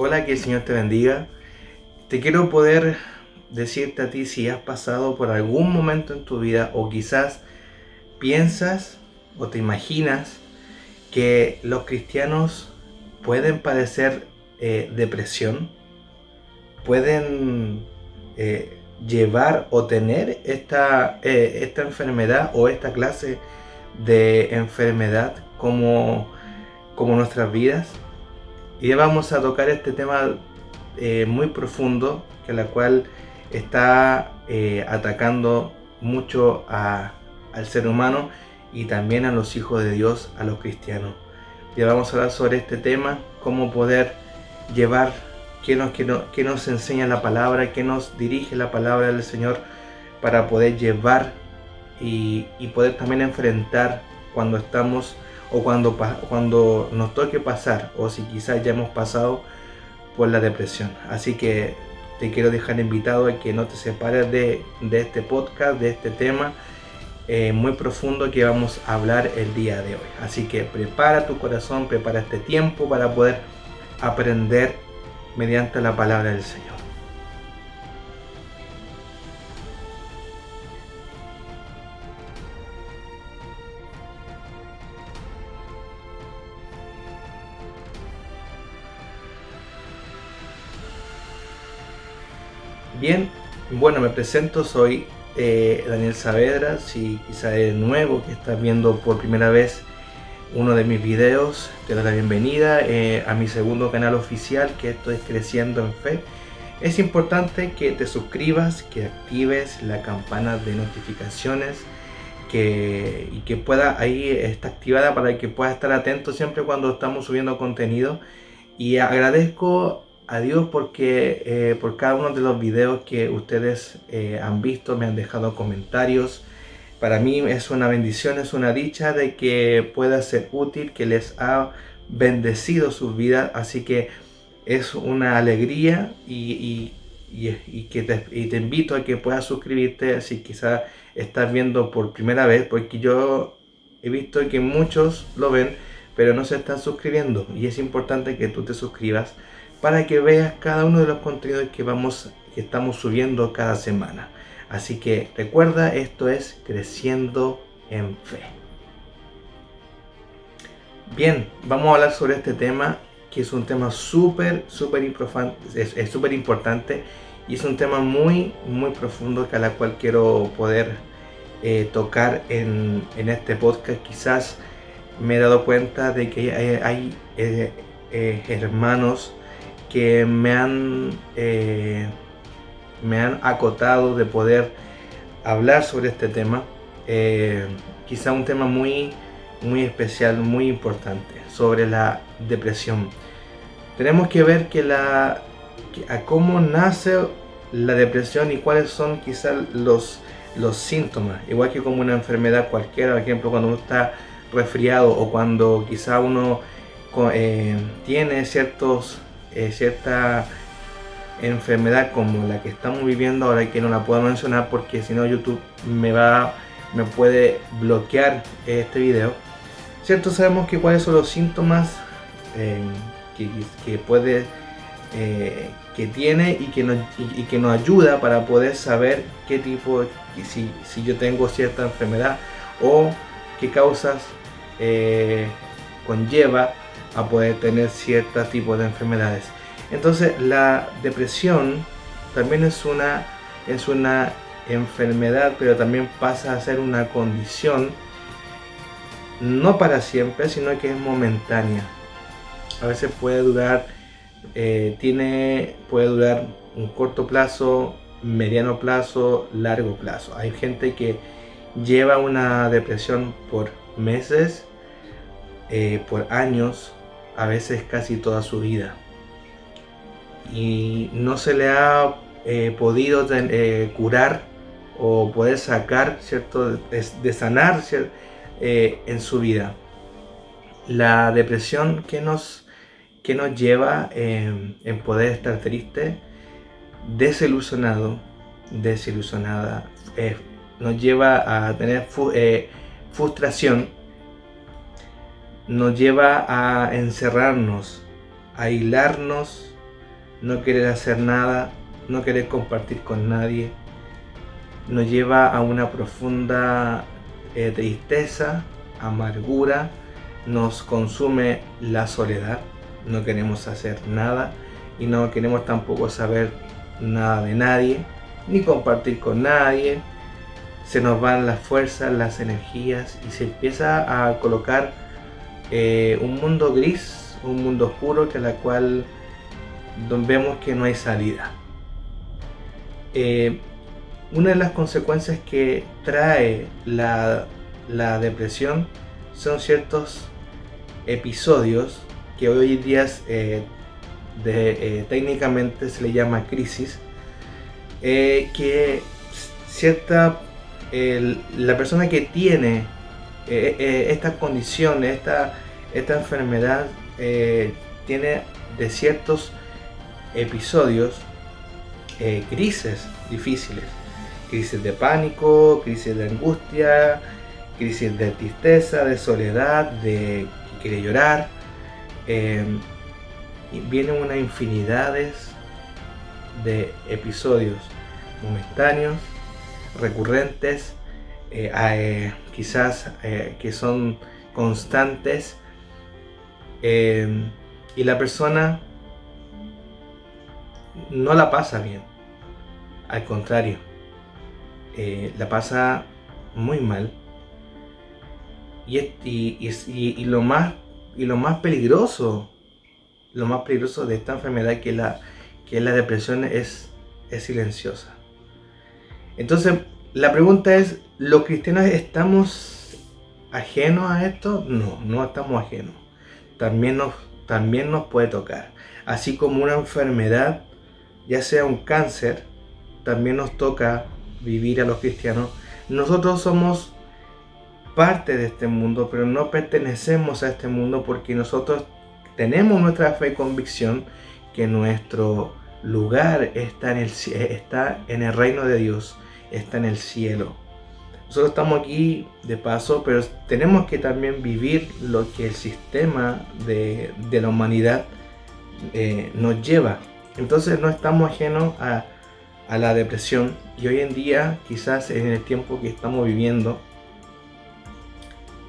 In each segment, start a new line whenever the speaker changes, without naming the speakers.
Hola, que el Señor te bendiga. Te quiero poder decirte a ti si has pasado por algún momento en tu vida o quizás piensas o te imaginas que los cristianos pueden padecer eh, depresión, pueden eh, llevar o tener esta, eh, esta enfermedad o esta clase de enfermedad como, como nuestras vidas. Y vamos a tocar este tema eh, muy profundo, que la cual está eh, atacando mucho al ser humano y también a los hijos de Dios, a los cristianos. Y vamos a hablar sobre este tema, cómo poder llevar, qué nos, qué qué nos enseña la palabra, qué nos dirige la palabra del Señor para poder llevar y, y poder también enfrentar cuando estamos o cuando, cuando nos toque pasar o si quizás ya hemos pasado por la depresión. Así que te quiero dejar invitado a que no te separes de, de este podcast, de este tema eh, muy profundo que vamos a hablar el día de hoy. Así que prepara tu corazón, prepara este tiempo para poder aprender mediante la palabra del Señor. Bien, bueno, me presento, soy eh, Daniel Saavedra, si quizá eres nuevo, que estás viendo por primera vez uno de mis videos, te doy la bienvenida eh, a mi segundo canal oficial, que esto es Creciendo en Fe. Es importante que te suscribas, que actives la campana de notificaciones, que, y que pueda, ahí está activada para que puedas estar atento siempre cuando estamos subiendo contenido. Y agradezco a Dios porque eh, por cada uno de los videos que ustedes eh, han visto, me han dejado comentarios. Para mí es una bendición, es una dicha de que pueda ser útil, que les ha bendecido sus vidas. Así que es una alegría y, que te, te, invito a que puedas suscribirte si quizás estás viendo por primera vez, porque yo he visto que muchos lo ven, pero no se están suscribiendo. Y es importante que tú te suscribas para que veas cada uno de los contenidos que vamos que estamos subiendo cada semana. Así que recuerda, esto es creciendo en fe. Bien, vamos a hablar sobre este tema que es un tema súper, súper es súper importante y es un tema muy, muy profundo que a la cual quiero poder eh, tocar en, en, este podcast. Quizás me he dado cuenta de que hay, eh, eh, hermanos que me han, eh, me han acotado de poder hablar sobre este tema. Eh, quizá un tema muy, muy especial, muy importante, sobre la depresión. Tenemos que ver que la, a cómo nace la depresión y cuáles son quizás los, los síntomas. Igual que como una enfermedad cualquiera, por ejemplo, cuando uno está resfriado o cuando quizá uno eh, tiene ciertos eh, cierta enfermedad como la que estamos viviendo ahora y que no la puedo mencionar porque si no YouTube me va me puede bloquear este video. Cierto sabemos que cuáles son los síntomas eh, que, puede eh, que tiene y que, nos, y, que nos ayuda para poder saber qué tipo si, si yo tengo cierta enfermedad o qué causas conlleva a poder tener ciertos tipos de enfermedades. Entonces la depresión también es una, es una enfermedad, pero también pasa a ser una condición no para siempre, sino que es momentánea. A veces puede durar, eh, tiene, puede durar un corto plazo, mediano plazo, largo plazo. Hay gente que lleva una depresión por meses, eh, por años, a veces casi toda su vida. Y no se le ha eh, podido eh, curar o poder sacar, ¿cierto? De, sanar eh, en su vida. La depresión que nos, que nos lleva en poder estar triste, desilusionado, desilusionada, nos lleva a tener frustración nos lleva a encerrarnos, a aislarnos no querer hacer nada, no querer compartir con nadie, nos lleva a una profunda eh, tristeza, amargura, nos consume la soledad, no queremos hacer nada y no queremos tampoco saber nada de nadie, ni compartir con nadie, se nos van las fuerzas, las energías y se empieza a colocar eh, un mundo gris, un mundo oscuro que la cual vemos que no hay salida. Eh, una de las consecuencias que trae la, depresión son ciertos episodios que hoy en día eh, técnicamente se le llama crisis, que cierta la persona que tiene eh, eh, esta condición, esta, enfermedad, eh, tiene de ciertos episodios crisis difíciles, crisis de pánico, crisis de angustia, crisis de tristeza, de soledad, de que quiere llorar. y vienen una infinidades de episodios momentáneos recurrentes, eh, eh, quizás eh, que son constantes, y la persona no la pasa bien, al contrario, la pasa muy mal. Y, y, lo más, y lo más peligroso, lo más peligroso de esta enfermedad que la, que la depresión es, es silenciosa. Entonces, la pregunta es, ¿los cristianos estamos ajenos a esto? No, no estamos ajenos. También nos, también nos puede tocar. Así como una enfermedad, ya sea un cáncer, también nos toca vivir a los cristianos. Nosotros somos parte de este mundo, pero no pertenecemos a este mundo porque nosotros tenemos nuestra fe y convicción que nuestro lugar está en el, está en el reino de Dios está en el cielo. Nosotros estamos aquí de paso, pero tenemos que también vivir lo que el sistema de, la humanidad eh, nos lleva. Entonces no estamos ajenos a, la depresión y hoy en día, quizás en el tiempo que estamos viviendo,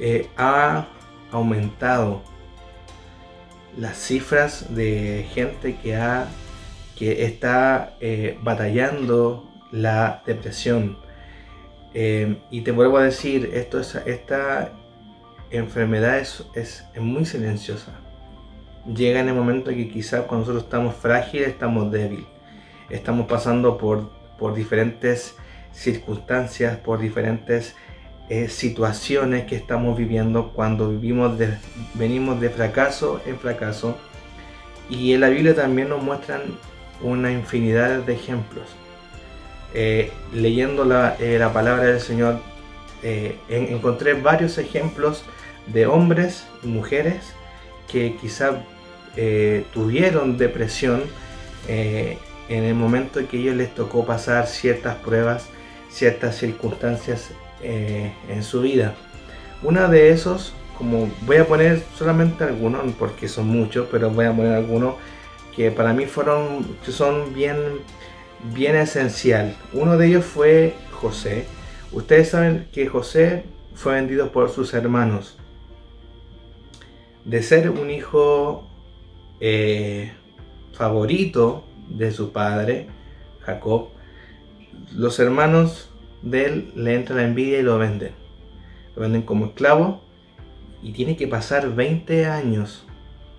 eh, ha aumentado las cifras de gente que, ha, que está eh, batallando la depresión. Eh, y te vuelvo a decir, esto es, esta enfermedad es, es, muy silenciosa. Llega en el momento que quizás cuando nosotros estamos frágiles, estamos débiles. Estamos pasando por, por diferentes circunstancias, por diferentes eh, situaciones que estamos viviendo cuando vivimos de, venimos de fracaso en fracaso. Y en la Biblia también nos muestran una infinidad de ejemplos eh, leyendo eh, la, palabra del Señor, eh, encontré varios ejemplos de hombres y mujeres que quizá tuvieron depresión en el momento en que ellos les tocó pasar ciertas pruebas, ciertas circunstancias en su vida. Una de esos, como voy a poner solamente algunos, porque son muchos, pero voy a poner algunos que para mí fueron, son bien bien esencial. Uno de ellos fue José. Ustedes saben que José fue vendido por sus hermanos. De ser un hijo eh, favorito de su padre, Jacob, los hermanos de él le entra la envidia y lo venden. Lo venden como esclavo y tiene que pasar 20 años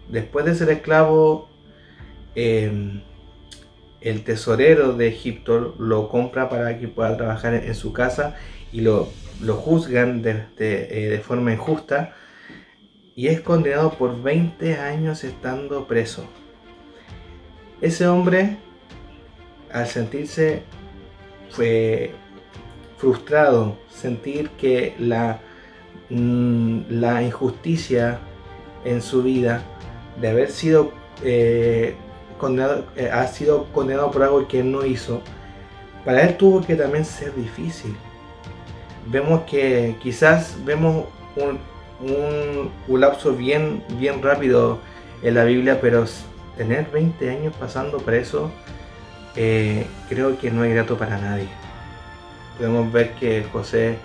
después de ser esclavo. Eh, el tesorero de Egipto lo compra para que pueda trabajar en, su casa y lo, lo juzgan de, eh, de, forma injusta y es condenado por 20 años estando preso. Ese hombre, al sentirse fue frustrado, sentir que la, mm, la injusticia en su vida de haber sido eh, eh, ha sido condenado por algo que él no hizo, para él tuvo que también ser difícil. Vemos que quizás vemos un, un, lapso bien, bien rápido en la Biblia, pero tener 20 años pasando preso, eh, creo que no es grato para nadie. Podemos ver que José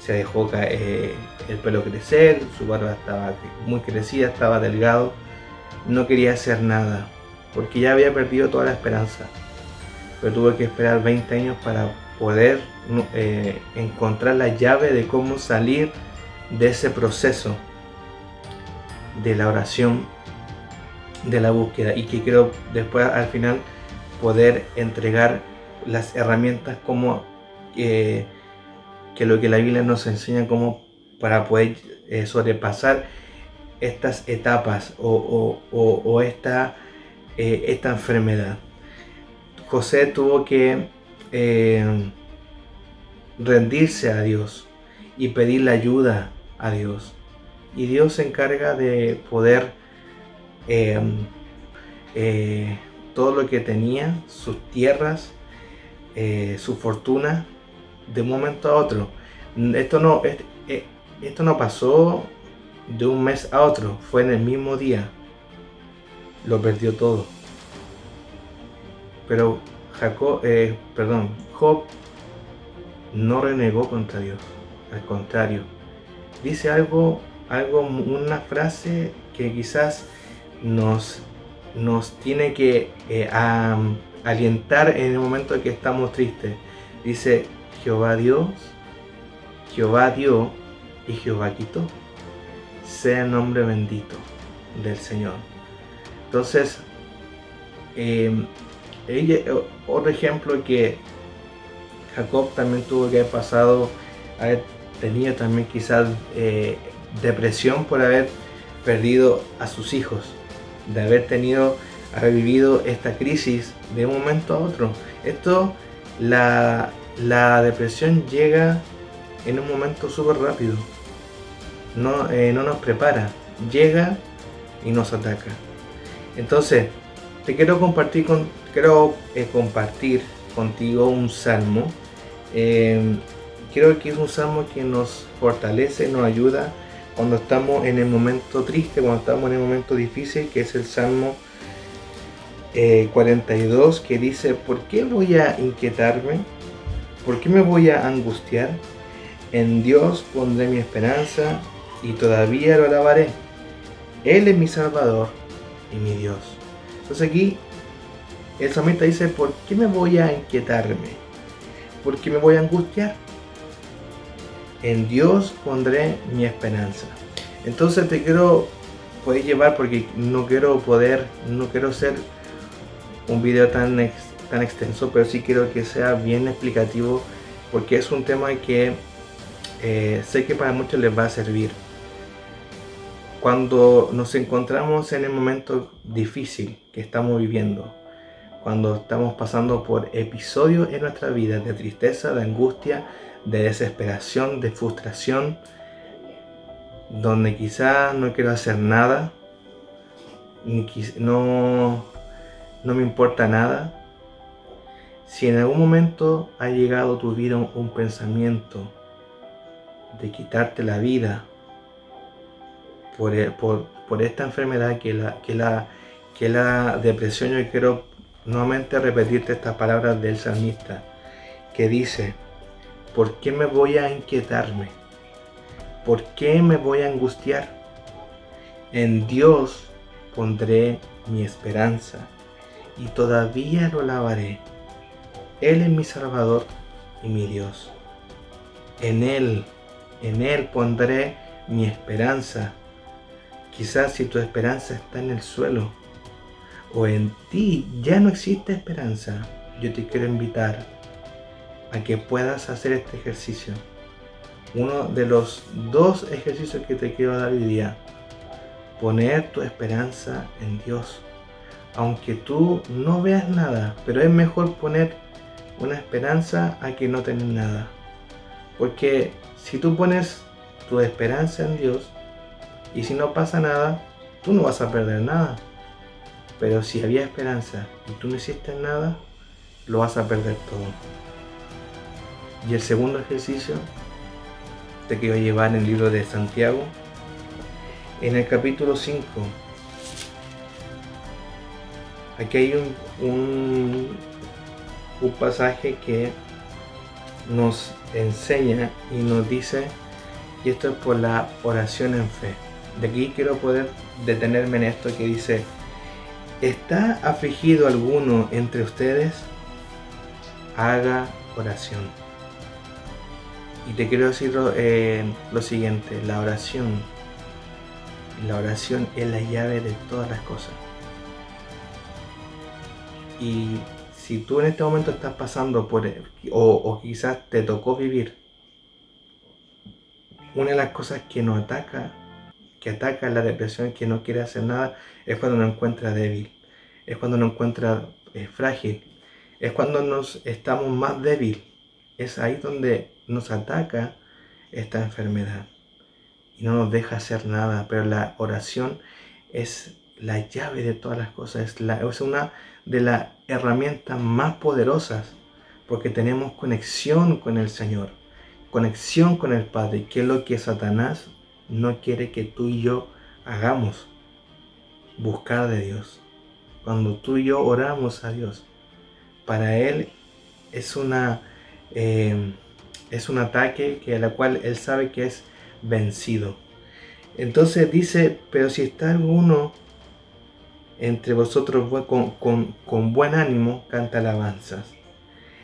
se dejó eh, el pelo crecer, su barba estaba muy crecida, estaba delgado, no quería hacer nada, porque ya había perdido toda la esperanza. Pero tuvo que esperar 20 años para poder eh, encontrar la llave de cómo salir de ese proceso de la oración, de la búsqueda, y que creo después al final poder entregar las herramientas como eh, que lo que la Biblia nos enseña como para poder eh, sobrepasar estas etapas o, esta, eh, esta enfermedad. José tuvo que rendirse a Dios y pedir la ayuda a Dios. Y Dios se encarga de poder todo lo que tenía, sus tierras, eh, su fortuna, de un momento a otro. Esto no, eh, esto no pasó de un mes a otro, fue en el mismo día. Lo perdió todo. Pero Jacob, eh, perdón, Job no renegó contra Dios. Al contrario, dice algo, algo, una frase que quizás nos nos tiene que eh, alientar en el momento en que estamos tristes. Dice, Jehová Dios, Jehová dio y Jehová quitó. Sea el nombre bendito del Señor. Entonces, em, otro ejemplo que Jacob también tuvo que haber pasado, haber tenido también quizás eh, depresión por haber perdido a sus hijos de haber tenido, haber vivido esta crisis de un momento a otro. Esto, la, depresión llega en un momento súper rápido. No, eh, no nos prepara, llega y nos ataca. Entonces, te quiero compartir, quiero, eh, compartir contigo un salmo. Eh, creo que es un salmo que nos fortalece, nos ayuda cuando estamos en el momento triste, cuando estamos en el momento difícil, que es el Salmo 42, eh, que dice, ¿por qué voy a inquietarme? ¿Por qué me voy a angustiar? En Dios pondré mi esperanza y todavía lo alabaré. Él es mi Salvador y mi Dios. Entonces aquí el salmista dice, ¿por qué me voy a inquietarme? ¿Por qué me voy a angustiar? en Dios pondré mi esperanza. Entonces te quiero poder llevar porque no quiero poder, no quiero ser un video tan, tan extenso, pero sí quiero que sea bien explicativo porque es un tema que eh, sé que para muchos les va a servir. Cuando nos encontramos en el momento difícil que estamos viviendo, cuando estamos pasando por episodios en nuestra vida de tristeza, de angustia, de desesperación, de frustración, donde quizás no quiero hacer nada, no, no me importa nada. Si en algún momento ha llegado tu vida un, pensamiento de quitarte la vida por, por, esta enfermedad que la, que, la, que la depresión, yo quiero nuevamente repetirte estas palabras del salmista que dice, ¿Por qué me voy a inquietarme? ¿Por qué me voy a angustiar? En Dios pondré mi esperanza y todavía lo alabaré. Él es mi Salvador y mi Dios. En Él, en Él pondré mi esperanza. Quizás si tu esperanza está en el suelo o en ti ya no existe esperanza, yo te quiero invitar a que puedas hacer este ejercicio. Uno de los dos ejercicios que te quiero dar hoy día. Poner tu esperanza en Dios. Aunque tú no veas nada, pero es mejor poner una esperanza a que no tener nada. Porque si tú pones tu esperanza en Dios y si no pasa nada, tú no vas a perder nada. Pero si había esperanza y tú no hiciste nada, lo vas a perder todo. Y el segundo ejercicio te quiero llevar en el libro de Santiago, en el capítulo 5, aquí hay un, un, un pasaje que nos enseña y nos dice, y esto es por la oración en fe. De aquí quiero poder detenerme en esto que dice, ¿está afligido alguno entre ustedes? Haga oración. Y te quiero decir eh, lo siguiente, la oración, la oración es la llave de todas las cosas. Y si tú en este momento estás pasando por, o, o quizás te tocó vivir, una de las cosas que nos ataca, que ataca la depresión, que no quiere hacer nada, es cuando nos encuentra débil, es cuando nos encuentra eh, frágil, es cuando nos estamos más débil, es ahí donde nos ataca esta enfermedad y no nos deja hacer nada, pero la oración es la llave de todas las cosas, es, la, es una de las herramientas más poderosas porque tenemos conexión con el Señor, conexión con el Padre, que es lo que Satanás no quiere que tú y yo hagamos, buscar de Dios. Cuando tú y yo oramos a Dios, para Él es una eh, es un ataque que a la cual Él sabe que es vencido. Entonces dice, pero si está alguno entre vosotros con, buen ánimo, canta alabanzas.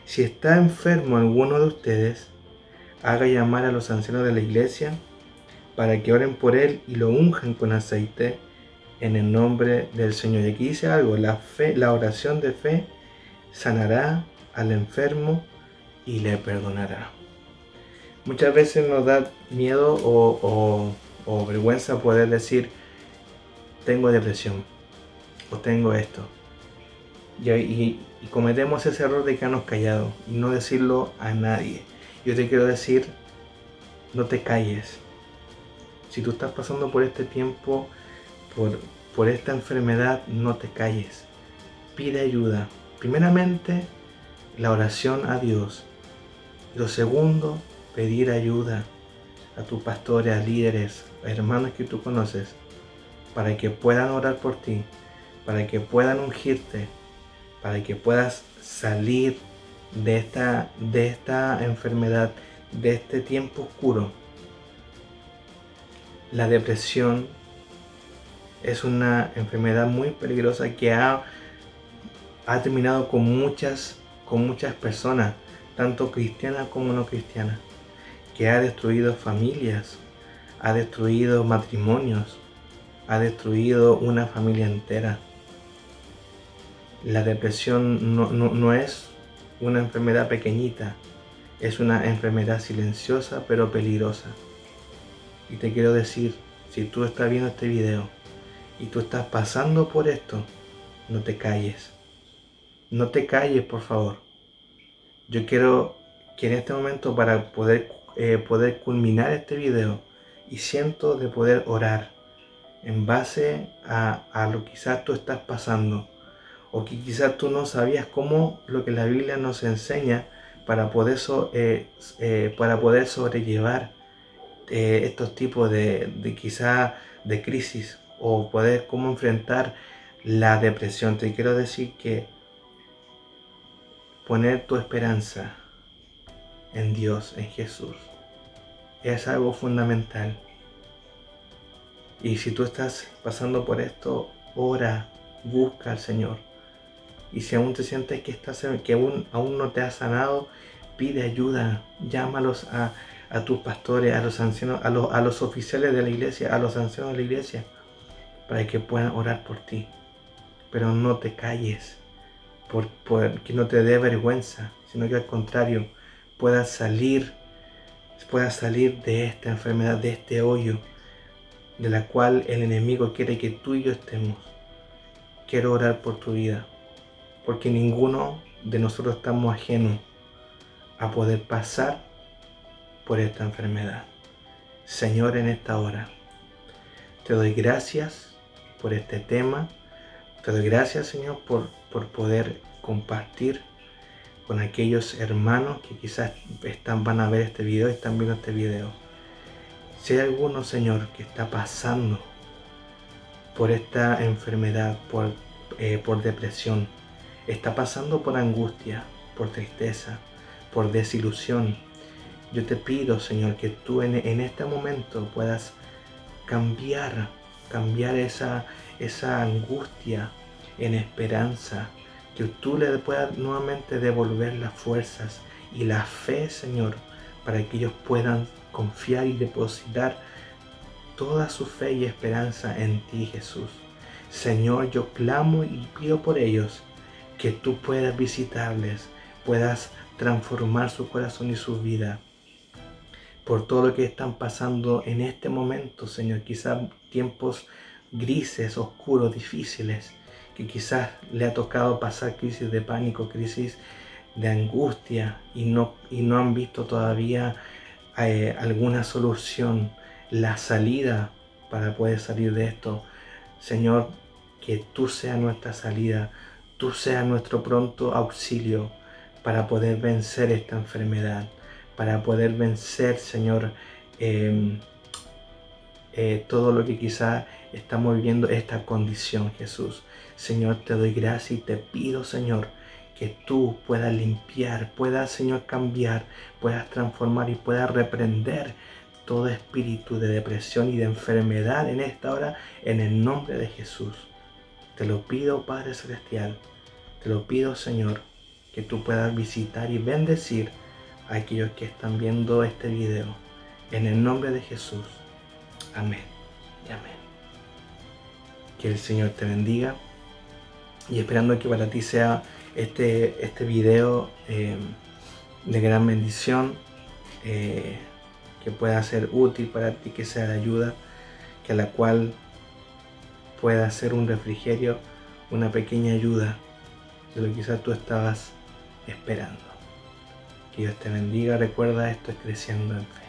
Si está enfermo alguno de ustedes, haga llamar a los ancianos de la iglesia para que oren por él y lo unjan con aceite en el nombre del Señor. Y aquí dice algo, la fe, la oración de fe sanará al enfermo y le perdonará. Muchas veces nos da miedo o, o vergüenza poder decir, tengo depresión o tengo esto. Y, cometemos ese error de quedarnos callados y no decirlo a nadie. Yo te quiero decir, no te calles. Si tú estás pasando por este tiempo, por, por esta enfermedad, no te calles. Pide ayuda. Primeramente, la oración a Dios. Lo segundo, pedir ayuda a tus pastores, a líderes, a hermanos que tú conoces, para que puedan orar por ti para que puedan ungirte, para que puedas salir de esta, de esta enfermedad, de este tiempo oscuro. La depresión es una enfermedad muy peligrosa que ha, ha terminado con muchas, con muchas personas, tanto cristianas como no cristianas, que ha destruido familias, ha destruido matrimonios, ha destruido una familia entera la depresión no, es una enfermedad pequeñita, es una enfermedad silenciosa pero peligrosa. Y te quiero decir, si tú estás viendo este video y tú estás pasando por esto, no te calles. No te calles, por favor. Yo quiero que en este momento para poder, eh, poder culminar este video y siento de poder orar en base a, a lo que quizás tú estás pasando o que quizás tú no sabías cómo lo que la Biblia nos enseña para poder, eh, eh, para poder sobrellevar eh, estos tipos de, de quizá de crisis o poder cómo enfrentar la depresión. Te quiero decir que poner tu esperanza en Dios, en Jesús, es algo fundamental. Y si tú estás pasando por esto, ora, busca al Señor. Y si aún te sientes que, estás, que aún, aún no te has sanado, pide ayuda, llámalos a, a tus pastores, a los ancianos, a los, a los oficiales de la iglesia, a los ancianos de la iglesia, para que puedan orar por ti. Pero no te calles, por, que no te dé vergüenza, sino que al contrario, puedas salir, puedas salir de esta enfermedad, de este hoyo, de la cual el enemigo quiere que tú y yo estemos. Quiero orar por tu vida porque ninguno de nosotros estamos ajenos a poder pasar por esta enfermedad. Señor, en esta hora, te doy gracias por este tema. Te doy gracias, Señor, por, por poder compartir con aquellos hermanos que quizás están, van a ver este video, están viendo este video. Si hay alguno, Señor, que está pasando por esta enfermedad, por eh, por depresión, está pasando por angustia, por tristeza, por desilusión, yo te pido, Señor, que tú en, este momento puedas cambiar, cambiar esa, esa angustia en esperanza, que tú le puedas nuevamente devolver las fuerzas y la fe, Señor, para que ellos puedan confiar y depositar toda su fe y esperanza en ti, Jesús. Señor, yo clamo y pido por ellos que tú puedas visitarles, puedas transformar su corazón y su vida por todo lo que están pasando en este momento, Señor. Quizás tiempos grises, oscuros, difíciles, que quizás le ha tocado pasar crisis de pánico, crisis de angustia y no, y no han visto todavía eh, alguna solución, la salida para poder salir de esto. Señor, que tú seas nuestra salida, tú seas nuestro pronto auxilio para poder vencer esta enfermedad para poder vencer, Señor, em, eh, todo lo que quizá estamos viviendo, esta condición, Jesús. Señor, te doy gracias y te pido, Señor, que tú puedas limpiar, puedas, Señor, cambiar, puedas transformar y puedas reprender todo espíritu de depresión y de enfermedad en esta hora, en el nombre de Jesús. Te lo pido, Padre Celestial, te lo pido, Señor, que tú puedas visitar y bendecir a aquellos que están viendo este video. En el nombre de Jesús. Amén y amén. Que el Señor te bendiga. Y esperando que para ti sea este, este video eh, de gran bendición, eh, que pueda ser útil para ti, que sea de ayuda, que a la cual pueda ser un refrigerio, una pequeña ayuda de lo que quizás tú estabas esperando. Dios te bendiga. Recuerda, esto es creciendo en fe.